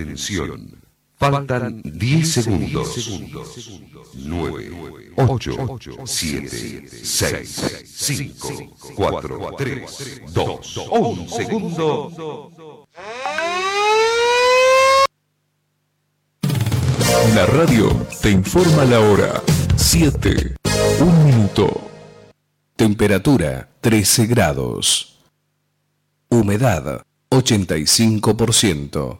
Atención. Faltan 10 segundos. 9, 8, 7, 6, 5, 4, 3, 2, 1 segundo. La radio te informa la hora. 7, 1 minuto. Temperatura 13 grados. Humedad 85%.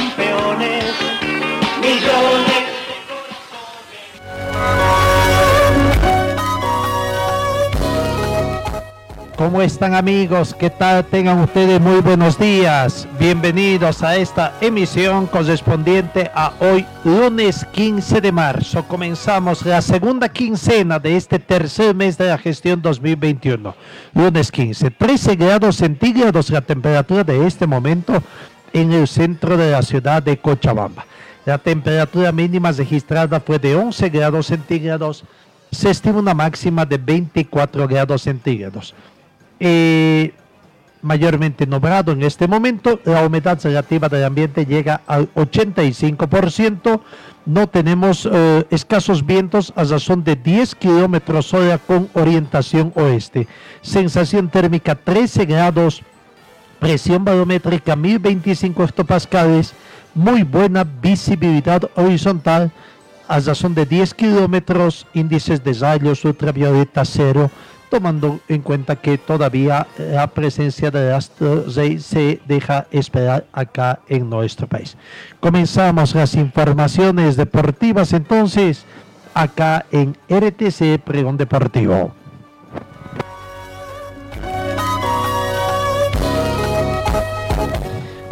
¿Cómo están amigos? ¿Qué tal? Tengan ustedes muy buenos días. Bienvenidos a esta emisión correspondiente a hoy, lunes 15 de marzo. Comenzamos la segunda quincena de este tercer mes de la gestión 2021. Lunes 15, 13 grados centígrados la temperatura de este momento en el centro de la ciudad de Cochabamba. La temperatura mínima registrada fue de 11 grados centígrados. Se estima una máxima de 24 grados centígrados eh, mayormente nublado en este momento. La humedad relativa del ambiente llega al 85%. No tenemos eh, escasos vientos a razón de 10 kilómetros hora con orientación oeste. Sensación térmica 13 grados. Presión barométrica 1025 hectopascales. Muy buena visibilidad horizontal a razón de 10 kilómetros. Índices de rayos ultravioleta cero tomando en cuenta que todavía la presencia de Astro se deja esperar acá en nuestro país. Comenzamos las informaciones deportivas entonces acá en RTC Pregón Deportivo.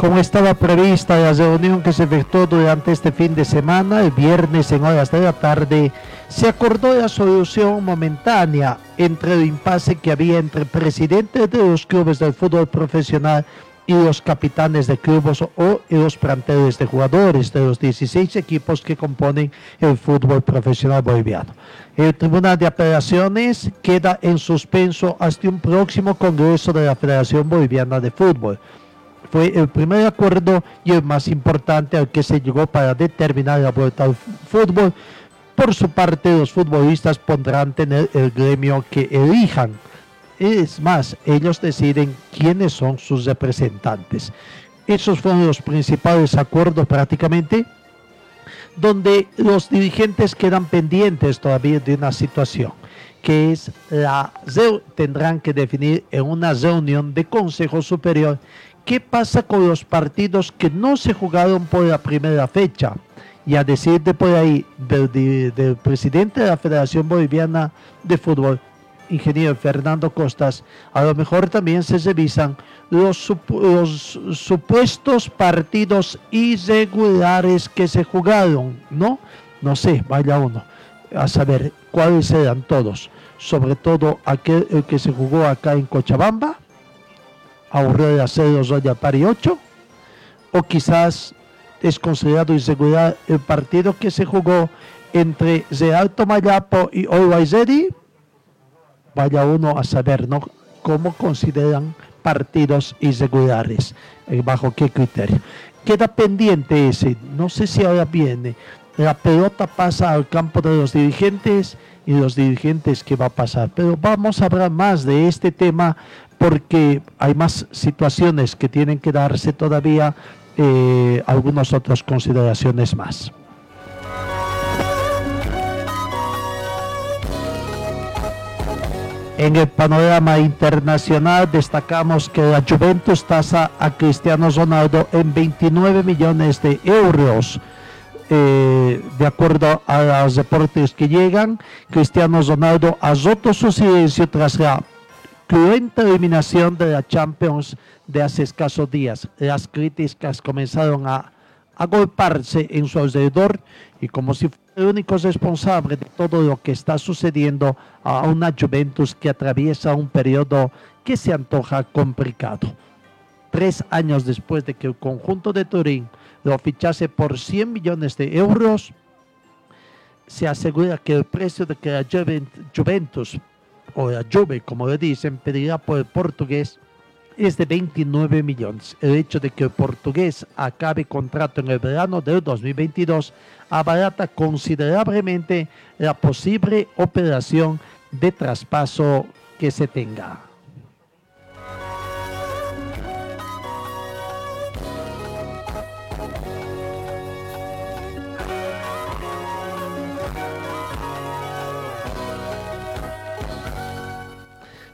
Como estaba prevista la reunión que se efectuó durante este fin de semana, el viernes en horas de la tarde, se acordó la solución momentánea entre el impasse que había entre presidentes de los clubes del fútbol profesional y los capitanes de clubes o los planteles de jugadores de los 16 equipos que componen el fútbol profesional boliviano. El Tribunal de Apelaciones queda en suspenso hasta un próximo Congreso de la Federación Boliviana de Fútbol fue el primer acuerdo y el más importante al que se llegó para determinar la vuelta al fútbol. Por su parte, los futbolistas pondrán tener el gremio que elijan. Es más, ellos deciden quiénes son sus representantes. Esos fueron los principales acuerdos prácticamente, donde los dirigentes quedan pendientes todavía de una situación que es la tendrán que definir en una reunión de Consejo Superior ¿Qué pasa con los partidos que no se jugaron por la primera fecha? Y a decir de por ahí del, presidente de la Federación Boliviana de Fútbol, ingeniero Fernando Costas, a lo mejor también se revisan los, supuestos partidos irregulares que se jugaron, ¿no? No sé, vaya uno a saber cuáles eran todos, sobre todo aquel que se jugó acá en Cochabamba, de Aceros Royal Pari 8, o quizás es considerado inseguridad el partido que se jugó entre Real Tomayapo y Always Vaya uno a saber, ¿no? ¿Cómo consideran partidos irregulares? Eh, ¿Bajo qué criterio? Queda pendiente ese. No sé si ahora viene. La pelota pasa al campo de los dirigentes y los dirigentes qué va a pasar. Pero vamos a hablar más de este tema porque hay más situaciones que tienen que darse todavía, eh, algunas otras consideraciones más. En el panorama internacional destacamos que la Juventus tasa a Cristiano Ronaldo en 29 millones de euros. Eh, de acuerdo a los reportes que llegan, Cristiano Ronaldo ha roto su silencio tras la cruenta eliminación de la Champions de hace escasos días. Las críticas comenzaron a, agolparse en su alrededor y como si fuera el único responsable de todo lo que está sucediendo a una Juventus que atraviesa un periodo que se antoja complicado. Tres años después de que el conjunto de Turín lo fichase por 100 millones de euros, se asegura que el precio de que la Juventus, o la Juve, como le dicen, pedirá por el portugués es de 29 millones. El hecho de que el portugués acabe contrato en el verano del 2022 abarata considerablemente la posible operación de traspaso que se tenga.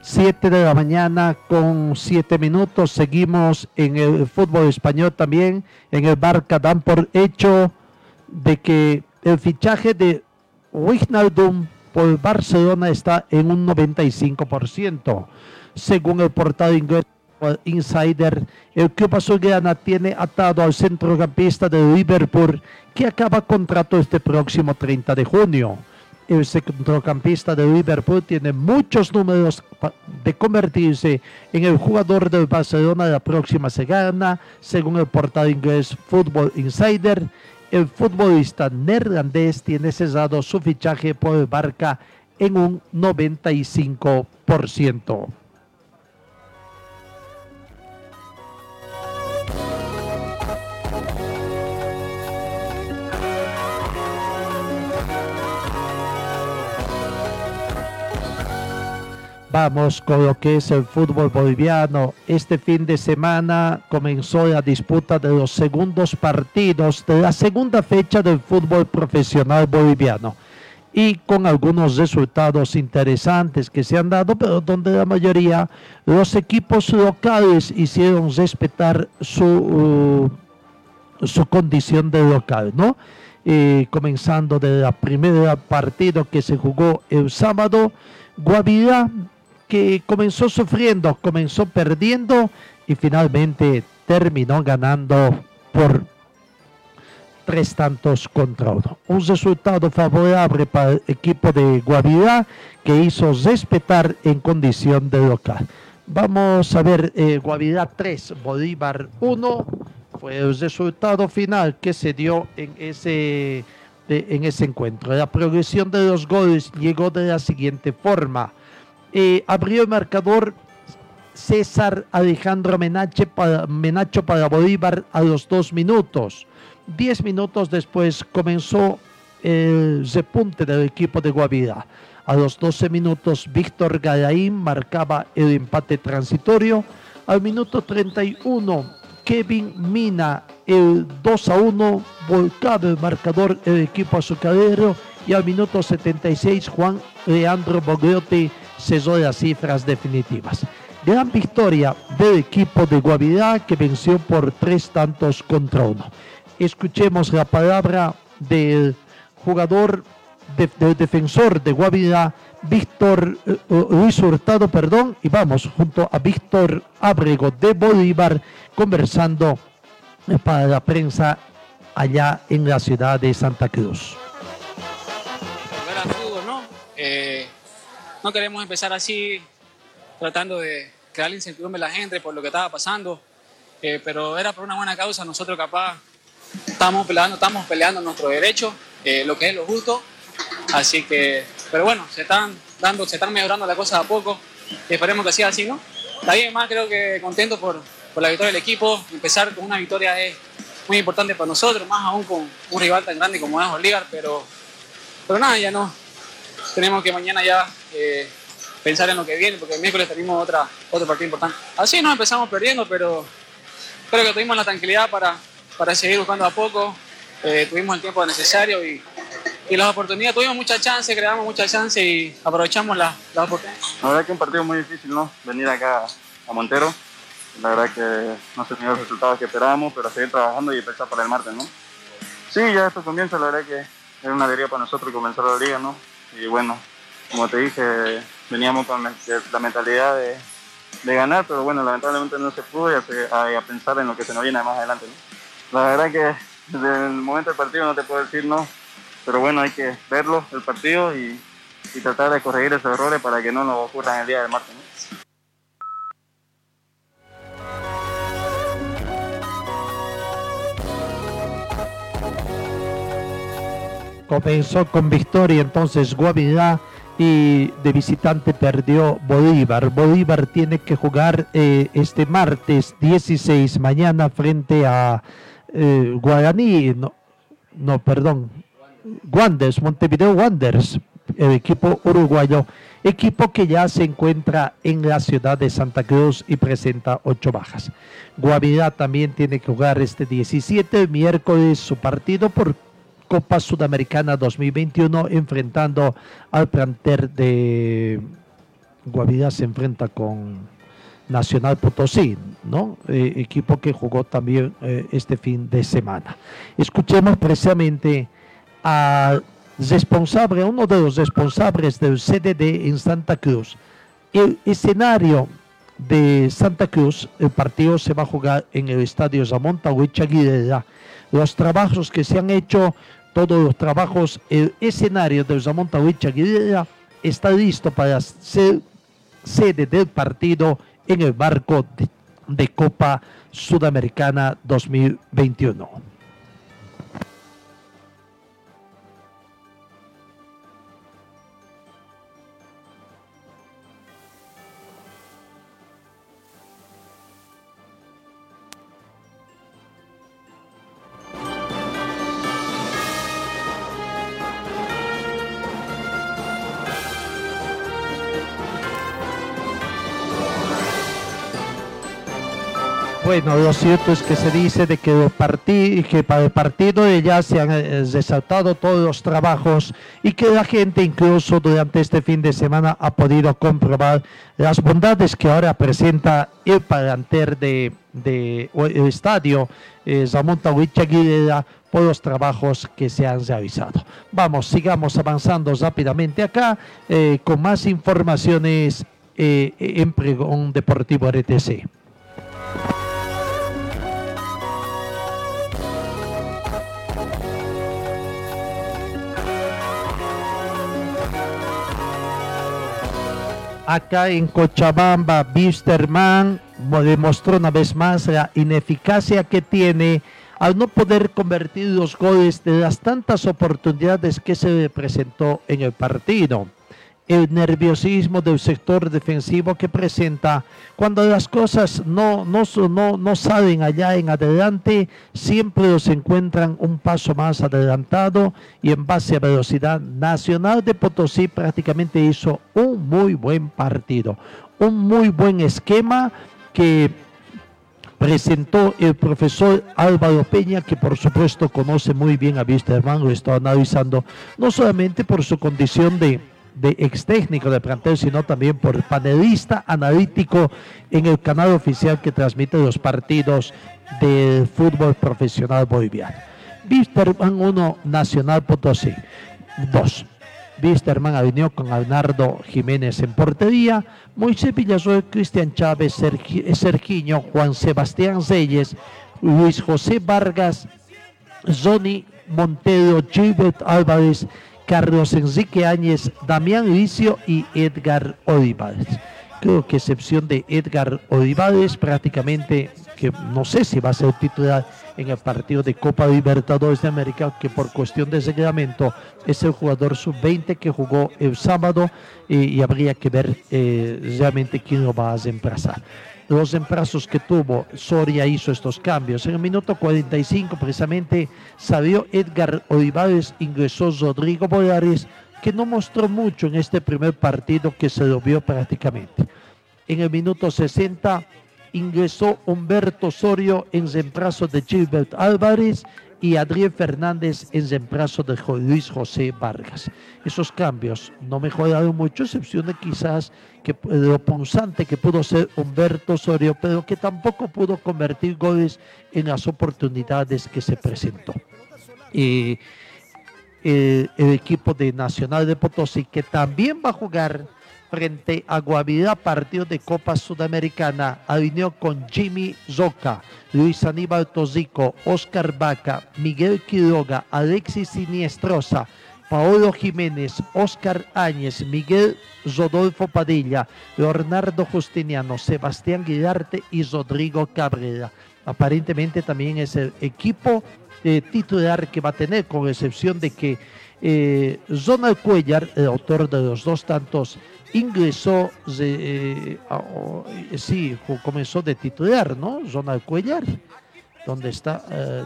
7 de la mañana con 7 minutos. Seguimos en el fútbol español también. En el Barca dan por hecho de que el fichaje de Wijnaldum por Barcelona está en un 95%. Según el portal inglés Insider, el club azulgrana tiene atado al centrocampista de Liverpool que acaba contrato este próximo 30 de junio el centrocampista de Liverpool tiene muchos números de convertirse en el jugador del Barcelona de la próxima semana, según el portal inglés Football Insider. El futbolista neerlandés tiene cesado su fichaje por el Barca en un 95%. Vamos con lo que es el fútbol boliviano. Este fin de semana comenzó la disputa de los segundos partidos de la segunda fecha del fútbol profesional boliviano y con algunos resultados interesantes que se han dado, pero donde la mayoría los equipos locales hicieron respetar su, uh, su condición de local, ¿no? Eh, comenzando de la primera partido que se jugó el sábado, Guavirá que comenzó sufriendo, comenzó perdiendo y finalmente terminó ganando por tres tantos contra uno. Un resultado favorable para el equipo de Guavirá que hizo respetar en condición de local. Vamos a ver, eh, Guavirá 3, Bolívar 1, fue el resultado final que se dio en ese, en ese encuentro. La progresión de los goles llegó de la siguiente forma. Eh, abrió el marcador César Alejandro Menache para, Menacho para Bolívar a los dos minutos. Diez minutos después comenzó el repunte del equipo de Guavira. A los 12 minutos, Víctor Galaín marcaba el empate transitorio. Al minuto 31, Kevin Mina el 2 a 1, volcado el marcador el equipo azucarero. Y al minuto 76, Juan Leandro Bogliotti cesó las cifras definitivas. Gran victoria del equipo de Guavirá que venció por tres tantos contra uno. Escuchemos la palabra del jugador, del defensor de Guavirá, Víctor eh, eh, Luis Hurtado, perdón, y vamos junto a Víctor Abrego de Bolívar conversando para la prensa allá en la ciudad de Santa Cruz. Eh, no queremos empezar así, tratando de crear incertidumbre a la gente por lo que estaba pasando, eh, pero era por una buena causa. Nosotros capaz estamos peleando, estamos peleando nuestro derecho, eh, lo que es lo justo. Así que, pero bueno, se están dando, se están mejorando las cosas a poco. Y esperemos que siga así, ¿no? También más creo que contento por, por la victoria del equipo. Empezar con una victoria es muy importante para nosotros, más aún con un rival tan grande como es Oligar, pero, pero nada, ya no, tenemos que mañana ya eh, pensar en lo que viene, porque el miércoles tenemos otra, otro partido importante. Así nos empezamos perdiendo, pero creo que tuvimos la tranquilidad para, para seguir buscando a poco, eh, tuvimos el tiempo necesario y, y, las oportunidades, tuvimos muchas chances, creamos muchas chances y aprovechamos las la oportunidades. La verdad que un partido muy difícil, ¿no? Venir acá a Montero. La verdad que no se tenido los resultados que esperábamos, pero seguir trabajando y empezar para el martes, ¿no? Sí, ya esto comienza, la verdad que es una alegría para nosotros comenzar la liga, ¿no? Y bueno, como te dije, veníamos con la mentalidad de, de ganar, pero bueno, lamentablemente no se pudo y a, pensar en lo que se nos viene más adelante. La verdad que desde el momento del partido no te puedo decir no, pero bueno, hay que verlo, el partido, y, y tratar de corregir esos errores para que no nos ocurran el día del martes. ¿no? Comenzó con victoria entonces Guavirá y de visitante perdió Bolívar. Bolívar tiene que jugar eh, este martes 16 mañana frente a eh, Guaraní, no, no, perdón, Wanderers, Montevideo Wanderers, el equipo uruguayo, equipo que ya se encuentra en la ciudad de Santa Cruz y presenta ocho bajas. Guavirá también tiene que jugar este 17 miércoles su partido por Copa Sudamericana 2021 enfrentando al planter de Guavirá se enfrenta con Nacional Potosí, ¿no? Eh, equipo que jugó también eh, este fin de semana. Escuchemos precisamente al responsable, uno de los responsables del CDD en Santa Cruz. El escenario de Santa Cruz, el partido se va a jugar en el estadio Zamonta Huichaguirera. Los trabajos que se han hecho todos los trabajos, el escenario de Zamonta Guerrera está listo para ser sede del partido en el barco de, de Copa Sudamericana 2021. Bueno, lo cierto es que se dice de que, para el partido ya se han eh, resaltado todos los trabajos y que la gente incluso durante este fin de semana ha podido comprobar las bondades que ahora presenta el palanter de, estadio eh, Zamonta Huichaguirera por los trabajos que se han realizado. Vamos, sigamos avanzando rápidamente acá eh, con más informaciones eh, en Pregón Deportivo RTC. Acá en Cochabamba, Bisterman demostró una vez más la ineficacia que tiene al no poder convertir los goles de las tantas oportunidades que se le presentó en el partido el nerviosismo del sector defensivo que presenta cuando las cosas no, no, no, no salen allá en adelante, siempre los encuentran un paso más adelantado y en base a velocidad. Nacional de Potosí prácticamente hizo un muy buen partido, un muy buen esquema que presentó el profesor Álvaro Peña, que por supuesto conoce muy bien a Wisterman, lo está analizando, no solamente por su condición de de ex técnico de plantel, sino también por panelista analítico en el canal oficial que transmite los partidos del fútbol profesional boliviano. Wisterman 1, Nacional Potosí 2. Wisterman venido con Arnardo Jiménez en portería, Moisés Villasuel, Cristian Chávez, Sergiño, Juan Sebastián Reyes, Luis José Vargas, Zoni Montero, Gilbert Álvarez Carlos Enrique Áñez, Damián Licio y Edgar Olivares. Creo que excepción de Edgar Olivares, prácticamente que no sé si va a ser titular en el partido de Copa Libertadores de América, que por cuestión de reglamento es el jugador sub-20 que jugó el sábado y, habría que ver eh, realmente quién lo va a reemplazar los emplazos que tuvo, Soria hizo estos cambios. En el minuto 45 precisamente salió Edgar Olivares, ingresó Rodrigo Bolares, que no mostró mucho en este primer partido que se lo vio prácticamente. En el minuto 60 ingresó Humberto Sorio en reemplazo de Gilbert Álvarez y Adrián Fernández en reemplazo de Luis José Vargas. Esos cambios no mejoraron mucho, excepción de quizás que, lo punzante que pudo ser Humberto Sorio, pero que tampoco pudo convertir goles en las oportunidades que se presentó. Y el, el equipo de Nacional de Potosí, que también va a jugar frente a Guavirá, partido de Copa Sudamericana, alineó con Jimmy Zoca, Luis Aníbal Tozico, Oscar Vaca, Miguel Quiroga, Alexis Siniestrosa, Paolo Jiménez, Oscar Áñez, Miguel Rodolfo Padilla, Leonardo Justiniano, Sebastián Guidarte y Rodrigo Cabrera. Aparentemente también es el equipo titular que va a tener, con excepción de que eh, Ronald Cuellar, el autor de los dos tantos, ingresó, eh, sí, comenzó de titular, ¿no? Ronald Cuellar donde está, eh,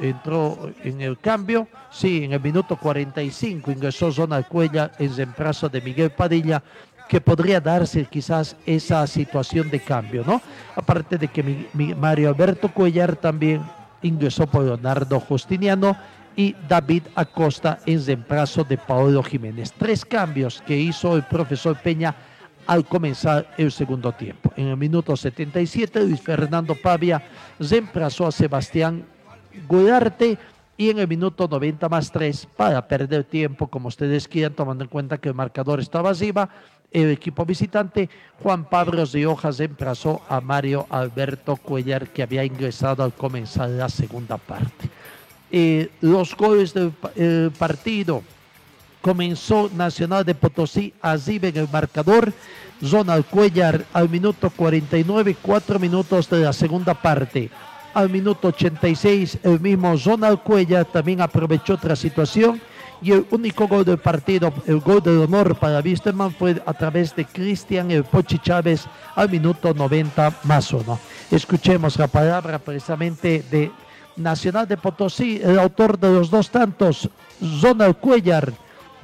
entró en el cambio, sí, en el minuto 45 ingresó Zona Cuella en reemplazo de Miguel Padilla, que podría darse quizás esa situación de cambio, ¿no? Aparte de que Mario Alberto Cuellar también ingresó por Leonardo Justiniano y David Acosta en reemplazo de Paolo Jiménez. Tres cambios que hizo el profesor Peña al comenzar el segundo tiempo. En el minuto 77, Luis Fernando Pavia reemplazó a Sebastián Gudarte y en el minuto 90 más 3, para perder tiempo, como ustedes quieran, tomando en cuenta que el marcador estaba arriba, el equipo visitante, Juan Pablo Riojas reemplazó a Mario Alberto Cuellar, que había ingresado al comenzar la segunda parte. Eh, los goles del partido comenzó Nacional de Potosí así en el marcador. Ronald Cuellar al minuto 49, cuatro minutos de la segunda parte. Al minuto 86, el mismo Ronald Cuellar también aprovechó otra situación y el único gol del partido, el gol de honor para Wisterman fue a través de Cristian Pochi Chávez al minuto 90 más uno. Escuchemos la palabra precisamente de Nacional de Potosí, el autor de los dos tantos, Ronald Cuellar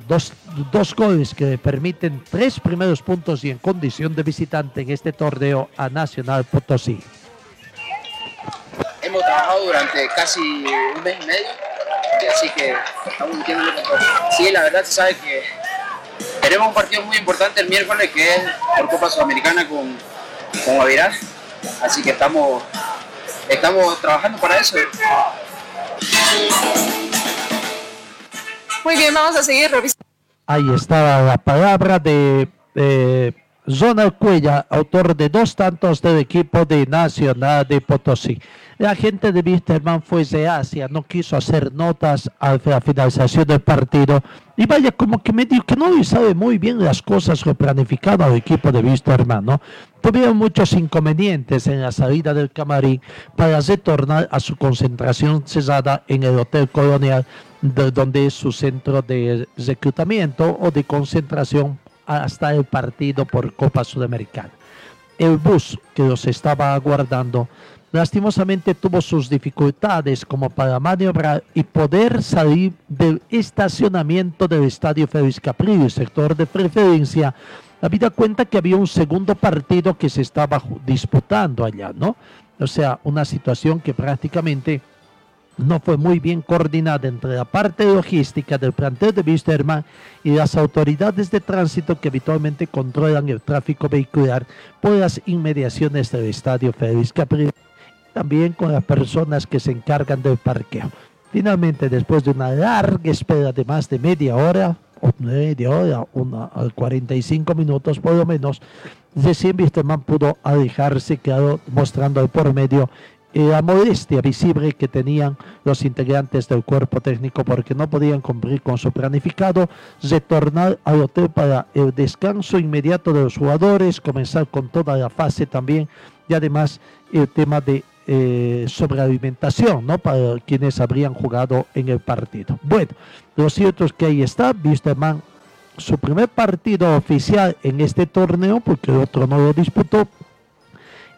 Dos, dos goles que permiten tres primeros puntos y en condición de visitante en este torneo a Nacional Potosí. Hemos trabajado durante casi un mes y medio, así que estamos metiendo Sí, la verdad se sabe que tenemos un partido muy importante el miércoles que es por Copa Sudamericana con, con así que estamos, estamos trabajando para eso. Muy bien, vamos a seguir revisando. Ahí estaba la palabra de eh, Zona Cuella, autor de dos tantos del equipo de Nacional de Potosí. La gente de Wisterman fue de Asia, no quiso hacer notas a la finalización del partido. Y vaya, como que medio que no sabe muy bien las cosas que planificaba el equipo de Wisterman, ¿no? Tuvieron muchos inconvenientes en la salida del camarín para retornar a su concentración cesada en el Hotel Colonial donde es su centro de reclutamiento o de concentración hasta el partido por Copa Sudamericana. El bus que los estaba aguardando lastimosamente tuvo sus dificultades como para maniobrar y poder salir del estacionamiento del Estadio Félix Caprillo, sector de preferencia, habida cuenta que había un segundo partido que se estaba disputando allá, ¿no? O sea, una situación que prácticamente no fue muy bien coordinada entre la parte logística del plantel de Wisterman y las autoridades de tránsito que habitualmente controlan el tráfico vehicular por las inmediaciones del estadio Félix Capri, también con las personas que se encargan del parqueo. Finalmente, después de una larga espera de más de media hora, o media hora, una, 45 minutos por lo menos, recién Wisterman pudo alejarse, quedó mostrando por medio la modestia visible que tenían los integrantes del cuerpo técnico porque no podían cumplir con su planificado, retornar al hotel para el descanso inmediato de los jugadores, comenzar con toda la fase también y además el tema de eh, sobrealimentación, ¿no? Para quienes habrían jugado en el partido. Bueno, lo cierto es que ahí está, Wisterman, su primer partido oficial en este torneo, porque el otro no lo disputó,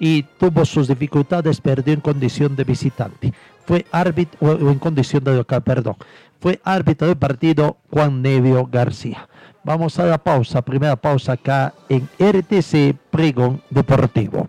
y tuvo sus dificultades, perdió en condición de visitante. Fue árbitro, o en condición de local, perdón. Fue árbitro del partido Juan Nevio García. Vamos a la pausa, primera pausa acá en RTC Pregón Deportivo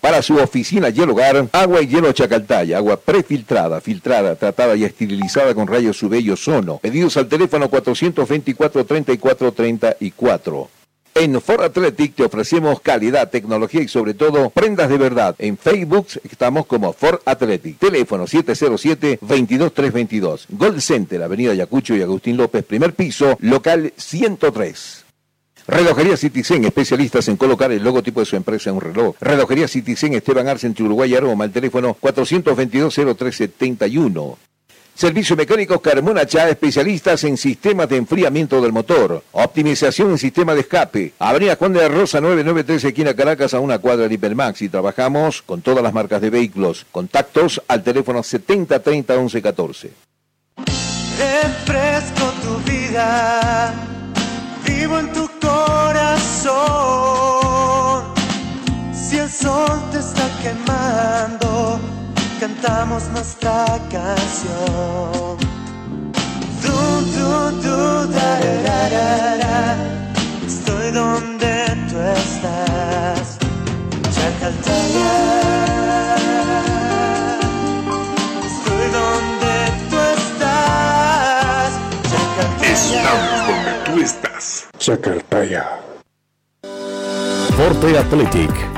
Para su oficina y el hogar, agua y hielo Chacaltaya, agua prefiltrada, filtrada, tratada y esterilizada con rayos UV y ozono. Pedidos al teléfono 424-34-34. En Ford Athletic te ofrecemos calidad, tecnología y sobre todo prendas de verdad. En Facebook estamos como Ford Athletic. Teléfono 707-22322. Gold Center, Avenida Yacucho y Agustín López, primer piso, local 103. Relojería Citizen, especialistas en colocar el logotipo de su empresa en un reloj. Relojería Citizen, Esteban Arce, entre Uruguay y Aroma, el teléfono 422-0371. Servicio Mecánico Carmona Chá, especialistas en sistemas de enfriamiento del motor. Optimización en sistema de escape. Avenida Juan de la Rosa 993, esquina Caracas, a una cuadra de Hipermax. Y trabajamos con todas las marcas de vehículos. Contactos al teléfono 7030 1114. Refresco tu quemando cantamos nuestra canción. Du, du, du, da, da, da, da, Estoy donde tú estás. Chacaltaya. Estoy donde tú estás. Chacaltaya. Estamos donde tú estás. Chacaltaya. Forte Athletic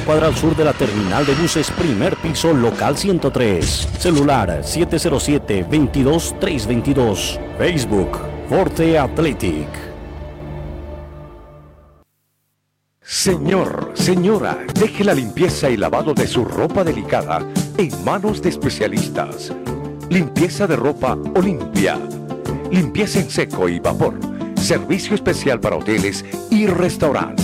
cuadra al sur de la terminal de buses, primer piso, local 103. Celular 707-22-322. Facebook, Forte Athletic. Señor, señora, deje la limpieza y lavado de su ropa delicada en manos de especialistas. Limpieza de ropa Olimpia. Limpieza en seco y vapor. Servicio especial para hoteles y restaurantes.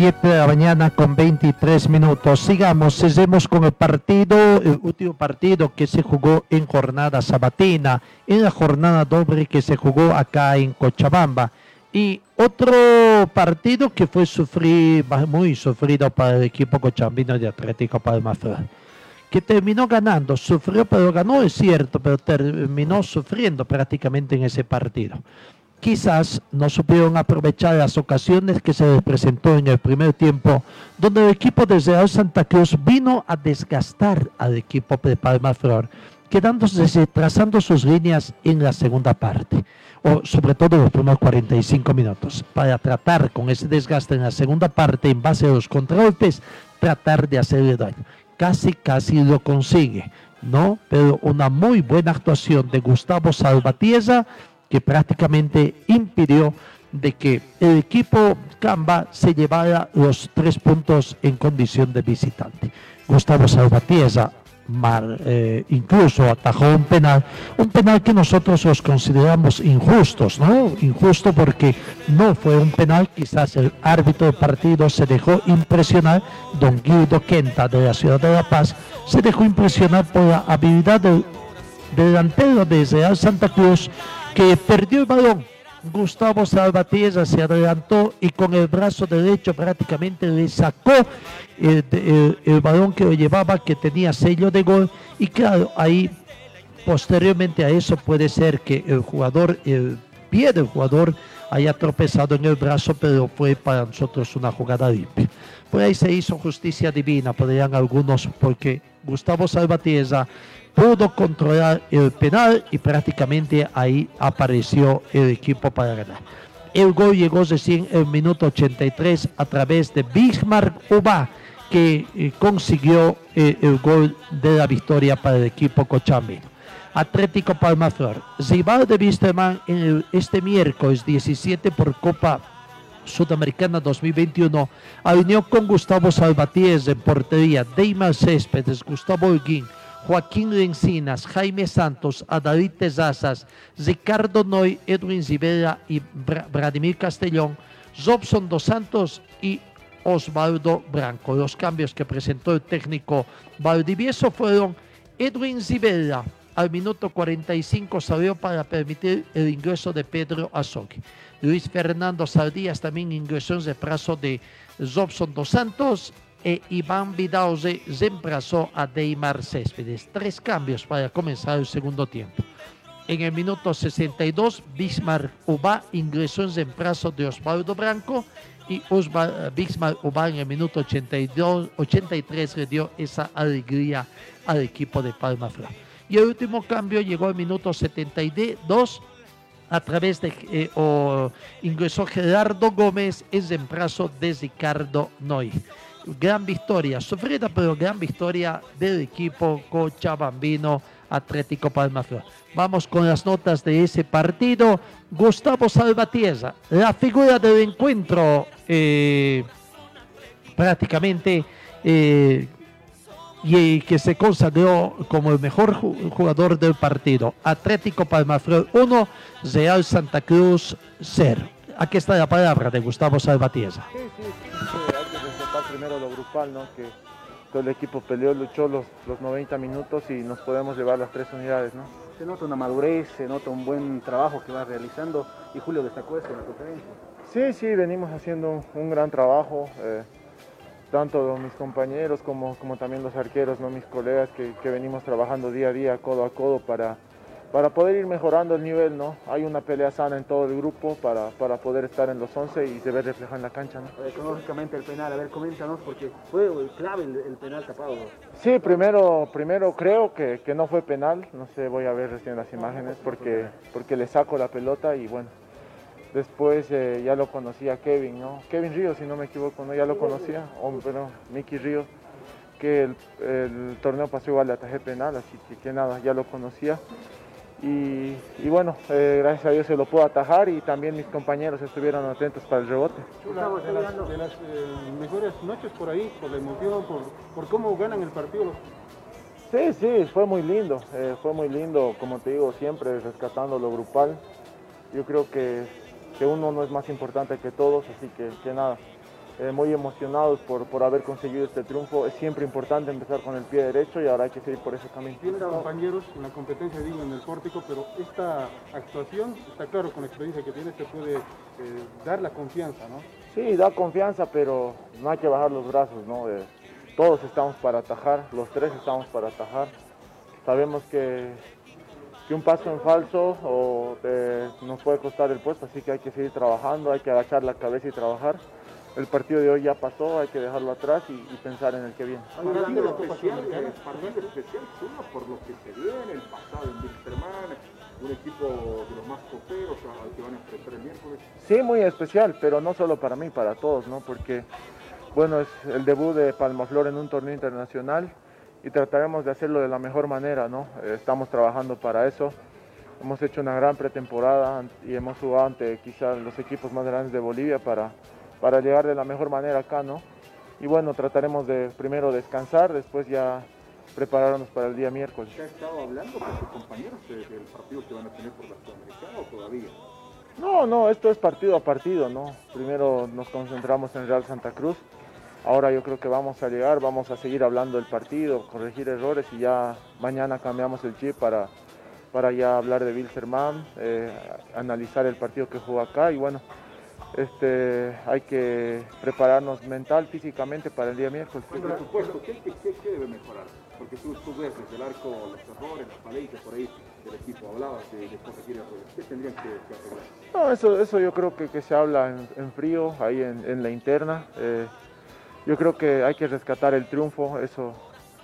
Siete de la mañana con 23 minutos. Sigamos, seguimos con el partido, el último partido que se jugó en jornada sabatina, en la jornada doble que se jugó acá en Cochabamba. Y otro partido que fue sufrir, muy sufrido para el equipo cochabambino de Atlético Palma Flor, que terminó ganando, sufrió pero ganó, es cierto, pero terminó sufriendo prácticamente en ese partido. Quizás no supieron aprovechar las ocasiones que se les presentó en el primer tiempo, donde el equipo de Real Santa Cruz vino a desgastar al equipo de Palma Flor, quedándose trazando sus líneas en la segunda parte o sobre todo los primeros 45 minutos, para tratar con ese desgaste en la segunda parte, en base a los contragolpes, tratar de hacerle daño. Casi, casi lo consigue, ¿no? Pero una muy buena actuación de Gustavo Salvatierra, que prácticamente impidió de que el equipo Camba se llevara los tres puntos en condición de visitante. Gustavo Salvatierra Mar, eh, incluso atajó un penal, un penal que nosotros los consideramos injustos, ¿no? Injusto porque no fue un penal, quizás el árbitro del partido se dejó impresionar, don Guido Quenta de la ciudad de La Paz, se dejó impresionar por la habilidad del, delantero de Real Santa Cruz que perdió el balón. Gustavo Salvatierra se adelantó y con el brazo derecho prácticamente le sacó el, el, el, balón que lo llevaba, que tenía sello de gol. Y claro, ahí posteriormente a eso puede ser que el jugador, el pie del jugador haya tropezado en el brazo, pero fue para nosotros una jugada limpia. Por ahí se hizo justicia divina, podrían algunos, porque Gustavo Salvatierra pudo controlar el penal y prácticamente ahí apareció el equipo para ganar. El gol llegó recién en el minuto 83 a través de Bismarck Uba, que eh, consiguió eh, el gol de la victoria para el equipo cochambino. Atlético Palmaflor, rival de Wisterman en este miércoles 17 por Copa Sudamericana 2021, alineó con Gustavo Salvatíez en portería, Deimar Céspedes, Gustavo Holguín, Joaquín Lencinas, Jaime Santos, Adalid Tezazas, Ricardo Noy, Edwin Zibela y Vladimir Castellón, Robson Dos Santos y Osvaldo Branco. Los cambios que presentó el técnico Valdivieso fueron Edwin Zibela al minuto 45 salió para permitir el ingreso de Pedro Azogue. Luis Fernando Saldías también ingresó en reemplazo de Robson Dos Santos e Iván Vidauze reemplazó a Deimar Céspedes. Tres cambios para comenzar el segundo tiempo. En el minuto 62, Bismarck Uba ingresó en reemplazo de Osvaldo Branco y Osva- Bismarck Uba en el minuto 82, 83 le dio esa alegría al equipo de Palma Flor. Y el último cambio llegó al minuto 72 a través de eh, o ingresó Gerardo Gómez en reemplazo de Ricardo Noy. Gran victoria, sufrida pero gran victoria del equipo cochabambino Atlético Palmaflor. Vamos con las notas de ese partido. Gustavo Salvatierra, la figura del encuentro, eh, prácticamente eh, y que se consagró como el mejor ju- jugador del partido. Atlético Palmaflor 1, Real Santa Cruz 0. Aquí está la palabra de Gustavo Salvatierra. Primero lo grupal, ¿no? Que todo el equipo peleó, luchó los, los 90 minutos y nos podemos llevar las tres unidades, ¿no? Se nota una madurez, se nota un buen trabajo que va realizando y Julio destacó esto en la conferencia. Sí, sí, venimos haciendo un, un gran trabajo, eh, tanto mis compañeros como, como también los arqueros, ¿no? mis colegas, que, que venimos trabajando día a día, codo a codo, para, para poder ir mejorando el nivel. ¿no? Hay una pelea sana en todo el grupo para, para poder estar en los 11 y se ve reflejado en la cancha. ¿no? Económicamente el penal, a ver, coméntanos, porque fue eh, clave el, el penal tapado. Sí, primero, primero creo que, que no fue penal, no sé, voy a ver recién las imágenes porque, porque le saco la pelota y bueno, después eh, ya lo conocía Kevin, ¿no? Kevin Ríos, si no me equivoco, ¿no? Ya lo conocía, o pero Mickey Ríos, que el, el torneo pasó igual de ataje penal, así que, que nada, ya lo conocía. Y, y bueno, eh, gracias a Dios se lo pudo atajar y también mis compañeros estuvieron atentos para el rebote. Una de las, de las, eh, mejores noches por ahí, por la emoción, por, por cómo ganan el partido. Sí, sí, fue muy lindo, eh, fue muy lindo, como te digo, siempre rescatando lo grupal. Yo creo que, que uno no es más importante que todos, así que, que nada, eh, muy emocionados por, por haber conseguido este triunfo. Es siempre importante empezar con el pie derecho y ahora hay que seguir por ese camino. Tienes compañeros en la competencia, digo, en el pórtico, pero esta actuación, está claro, con la experiencia que tienes, te puede eh, dar la confianza, ¿no? Sí, da confianza, pero no hay que bajar los brazos, ¿no? Eh, todos estamos para atajar, los tres estamos para atajar. Sabemos que, que un paso en falso o, eh, nos puede costar el puesto, así que hay que seguir trabajando, hay que agachar la cabeza y trabajar. El partido de hoy ya pasó, hay que dejarlo atrás y, y pensar en el que viene. Partido especial, eh, partido especial, suma por lo que se viene, el pasado en Wilstermann, un equipo de los más coperos al que van a enfrentar el miércoles. Sí, muy especial, pero no solo para mí, para todos, ¿no? Porque, bueno, es el debut de Palmaflor en un torneo internacional y trataremos de hacerlo de la mejor manera, ¿no? Eh, Estamos trabajando para eso. Hemos hecho una gran pretemporada y hemos jugado ante quizás los equipos más grandes de Bolivia para, para llegar de la mejor manera acá, ¿no? Y bueno, trataremos de primero descansar, después ya prepararnos para el día miércoles. ¿Se ha estado hablando con sus compañeros de- del partido que van a tener por la Sudamericana o todavía? No, no, esto es partido a partido, ¿no? Primero nos concentramos en Real Santa Cruz. Ahora yo creo que vamos a llegar, vamos a seguir hablando del partido, corregir errores y ya mañana cambiamos el chip para, para ya hablar de Wilstermann, eh, analizar el partido que jugó acá y bueno, este, hay que prepararnos mental, físicamente para el día miércoles. Por supuesto, ¿qué, qué, qué- qué debe mejorar? Porque tú, tú ves desde el arco los errores, las falencias por ahí del equipo, hablabas de, de corregir errores. ¿Qué tendrían que, que arreglar? No, eso, eso yo creo que, que se habla en, en frío, ahí en, en la interna. Eh, yo creo que hay que rescatar el triunfo, eso,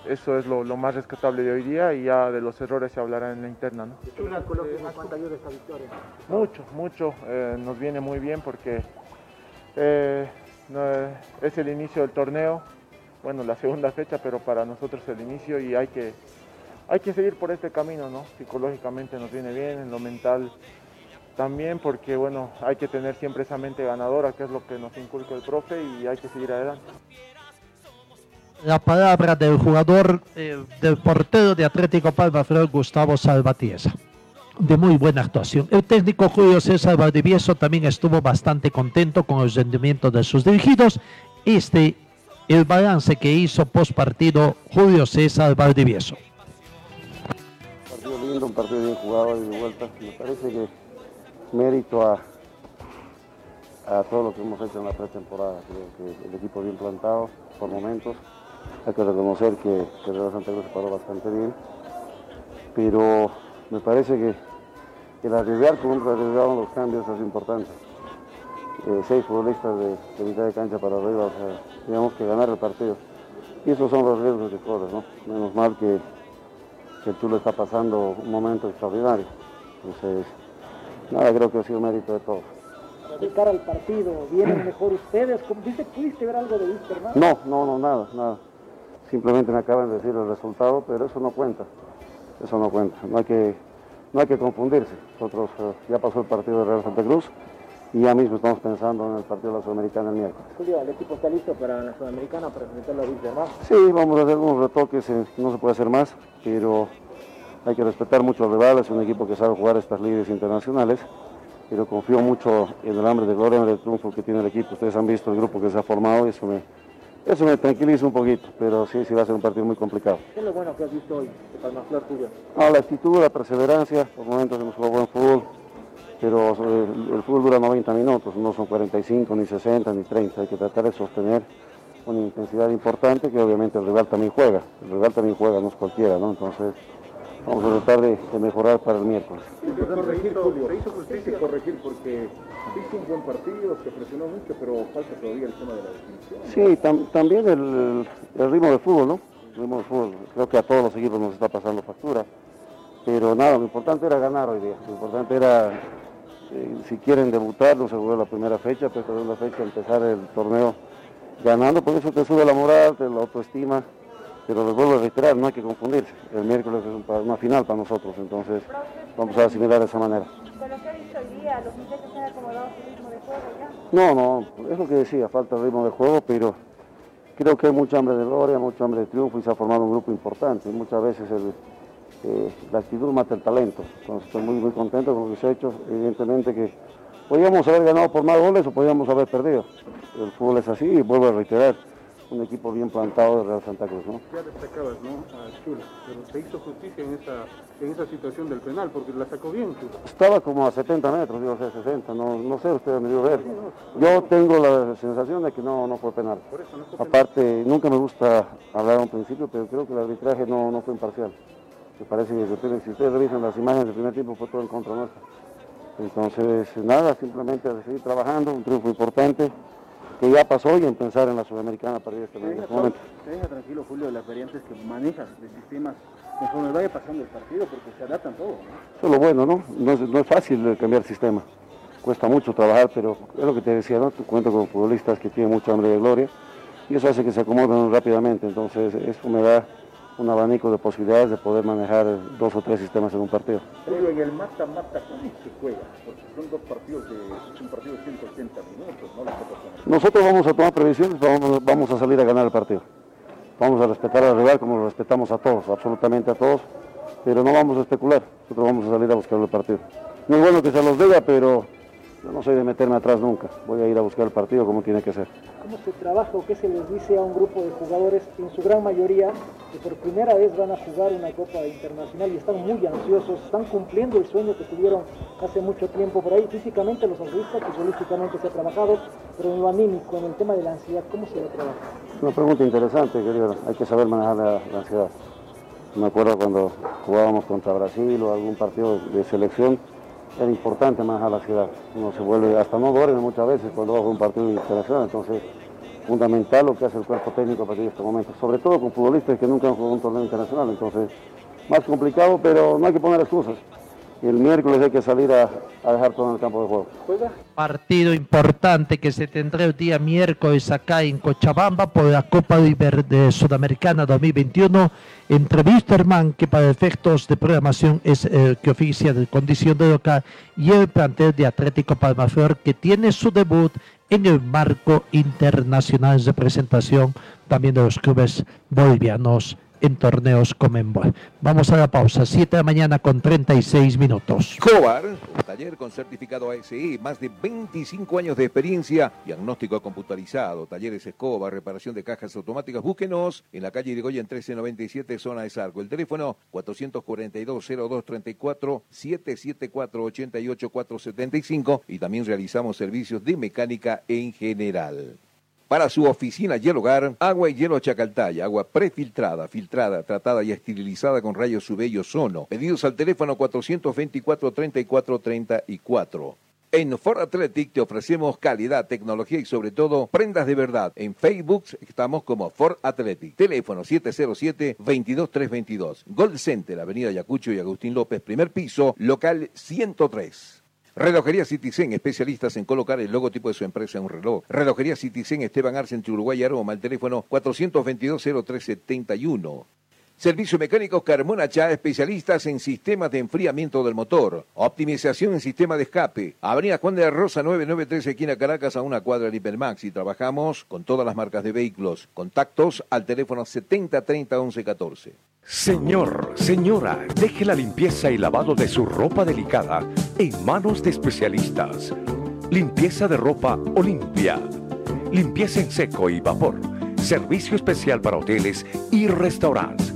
eso es lo, lo, más rescatable de hoy día y ya de los errores se hablará en la interna. ¿no? ¿Cuánto ayuda esta victoria? Mucho, mucho. Eh, nos viene muy bien porque eh, es el inicio del torneo, bueno, la segunda fecha, pero para nosotros el inicio y hay que, hay que seguir por este camino, ¿no? Psicológicamente nos viene bien, en lo mental también, porque bueno, hay que tener siempre esa mente ganadora, que es lo que nos inculca el profe y hay que seguir adelante la palabra del jugador, eh, del portero de Atlético Palma Flor, Gustavo Salvatiesa. De muy buena actuación. El técnico Julio César Valdivieso también estuvo bastante contento con el rendimiento de sus dirigidos. Este, el balance que hizo post partido Julio César Valdivieso. Partido lindo, un partido bien jugado y de vuelta. Me parece que mérito a, a todo lo que hemos hecho en la pretemporada. Creo que el equipo bien plantado por momentos hay que reconocer que, Real Santa Cruz se paró bastante bien, pero me parece que, el arriesgar contra arriesgaron los cambios es importante. Eh, seis futbolistas de, de, mitad de cancha para arriba, o sea, teníamos que ganar el partido. Y esos son los riesgos que corres, ¿no? Menos mal que, que el Chulo está pasando un momento extraordinario. Entonces, nada, creo que ha sido mérito de todos de cara al partido? ¿Vienen mejor ustedes? ¿Viste, ¿Pudiste ver algo de Wisterman? No, no, no, nada, nada. Simplemente me acaban de decir el resultado, pero eso no cuenta. Eso no cuenta. No hay que, no hay que confundirse. Nosotros uh, ya pasó el partido de Real Santa Cruz y ya mismo estamos pensando en el partido de la Sudamericana el miércoles. Julio, ¿el equipo está listo para la Sudamericana para enfrentar a Wisterman? Sí, vamos a hacer unos retoques, eh, no se puede hacer más, pero hay que respetar mucho al rival, es un equipo que sabe jugar estas ligas internacionales pero confío mucho en el hambre de gloria, en el triunfo que tiene el equipo. Ustedes han visto el grupo que se ha formado y eso me, eso me tranquiliza un poquito, pero sí, sí va a ser un partido muy complicado. ¿Qué es lo bueno que has visto hoy de Palmaflor tuyo? Ah, la actitud, la perseverancia, por momentos hemos jugado buen fútbol, pero el, el, fútbol dura 90 minutos, no son 45, ni 60, ni 30, hay que tratar de sostener una intensidad importante que obviamente el rival también juega, el rival también juega, no es cualquiera, ¿no? Entonces vamos a tratar de, de mejorar para el miércoles. Corregir, Julio. Se hizo justicia corregir porque hizo un buen partido, se presionó mucho, pero falta todavía el tema de la definición. Sí, tam, también el, ritmo del fútbol, ¿no? El ritmo del fútbol. Creo que a todos los equipos nos está pasando factura. Pero nada, lo importante era ganar hoy día. Lo importante era, eh, si quieren debutar, no se jugó la primera fecha, pero la segunda fecha empezar el torneo ganando, por eso te sube la moral, te la autoestima pero les vuelvo a reiterar, no hay que confundirse. El miércoles es un, una final para nosotros, entonces vamos a asimilar de esa manera. ¿Con lo que ha visto hoy día, los muchachos se han acomodado su ritmo de juego ya? No, no, es lo que decía, falta ritmo de juego, pero creo que hay mucha hambre de gloria, mucha hambre de triunfo y se ha formado un grupo importante. Muchas veces el, eh, la actitud mata el talento. Entonces estoy muy, muy contento con lo que se ha hecho. Evidentemente que podíamos haber ganado por más goles o podíamos haber perdido. El fútbol es así y vuelvo a reiterar un equipo bien plantado de Real Santa Cruz. ¿no? Ya destacabas ¿no? a Chula, pero se hizo justicia en esa, en esa situación del penal, porque la sacó bien Chula. Estaba como a 70 metros, digo, a 60, no, no sé, usted me dio ver. Yo tengo la sensación de que no, no fue penal. Por eso no fue Aparte, nunca me gusta hablar a un principio, pero creo que el arbitraje no, no fue imparcial. Me parece que si ustedes revisan las imágenes del primer tiempo fue todo en contra nuestra. Entonces, nada, simplemente a seguir trabajando, un triunfo importante que ya pasó y en pensar en la Sudamericana para ir este momento. Te deja tranquilo, Julio, las variantes que manejas de sistemas conforme vaya pasando el partido, porque se adaptan todo. ¿no? Eso es lo bueno, ¿no? No es, no es fácil cambiar sistema. Cuesta mucho trabajar, pero es lo que te decía, ¿no? Tú cuento con futbolistas que tienen mucha hambre de gloria y eso hace que se acomoden rápidamente. Entonces, eso me da un abanico de posibilidades de poder manejar dos o tres sistemas en un partido. Pero en el mata-mata, ¿cómo se juega? Porque son dos partidos de, un partido de 180 minutos, ¿no? Nosotros vamos a tomar previsiones, vamos, vamos a salir a ganar el partido. Vamos a respetar al rival como lo respetamos a todos, absolutamente a todos, pero no vamos a especular, nosotros vamos a salir a buscar el partido. No es bueno que se los diga, pero yo no soy de meterme atrás nunca, voy a ir a buscar el partido como tiene que ser. ¿Cómo se trabaja o qué se les dice a un grupo de jugadores, en su gran mayoría, que por primera vez van a jugar una Copa Internacional y están muy ansiosos, están cumpliendo el sueño que tuvieron hace mucho tiempo por ahí? Físicamente los han visto, futbolísticamente se ha trabajado, pero en lo anímico, en el tema de la ansiedad, ¿cómo se lo trabaja? Una pregunta interesante, querido. Hay que saber manejar la, la ansiedad. Me acuerdo cuando jugábamos contra Brasil o algún partido de selección, era importante manejar la ciudad. Uno se vuelve, hasta no duerme muchas veces cuando va a un partido internacional, entonces fundamental lo que hace el cuerpo técnico a partir de este momento, sobre todo con futbolistas que nunca han jugado un torneo internacional, entonces más complicado, pero no hay que poner excusas. Y el miércoles hay que salir a, a dejar todo en el campo de juego. Partido importante que se tendrá el día miércoles acá en Cochabamba por la Copa de Sudamericana 2021 entre Wisterman, que para efectos de programación es el que oficia de condición de local, y el plantel de Atlético Palmaflor, que tiene su debut en el marco internacional de presentación también de los clubes bolivianos en torneos Comenbol. Vamos a la pausa, 7 de la mañana con 36 minutos. Cobar, un taller con certificado ASE, más de 25 años de experiencia, diagnóstico computarizado, talleres Escobar, reparación de cajas automáticas. Búsquenos en la calle Irigoyen 1397, zona de Sarco. El teléfono 442-0234, 774-88475 y también realizamos servicios de mecánica en general. Para su oficina y el hogar, agua y hielo Chacaltaya, agua prefiltrada, filtrada, tratada y esterilizada con rayos UV y ozono. Pedidos al teléfono 424-3434. En Ford Athletic te ofrecemos calidad, tecnología y sobre todo prendas de verdad. En Facebook estamos como Ford Athletic. Teléfono 707-22322. Gold Center, Avenida Yacucho y Agustín López, primer piso, local 103. Relojería Citizen, especialistas en colocar el logotipo de su empresa en un reloj. Relojería Citizen, Esteban Arce, entre Uruguay y Aroma, el teléfono 422-0371. Servicio Mecánico Carmona Chá, especialistas en sistemas de enfriamiento del motor, optimización en sistema de escape. Avenida Juan de la Rosa 993, esquina Caracas, a una cuadra de Hipermax. Y trabajamos con todas las marcas de vehículos. Contactos al teléfono 7030 1114. Señor, señora, deje la limpieza y lavado de su ropa delicada en manos de especialistas. Limpieza de ropa Olimpia. Limpieza en seco y vapor. Servicio especial para hoteles y restaurantes.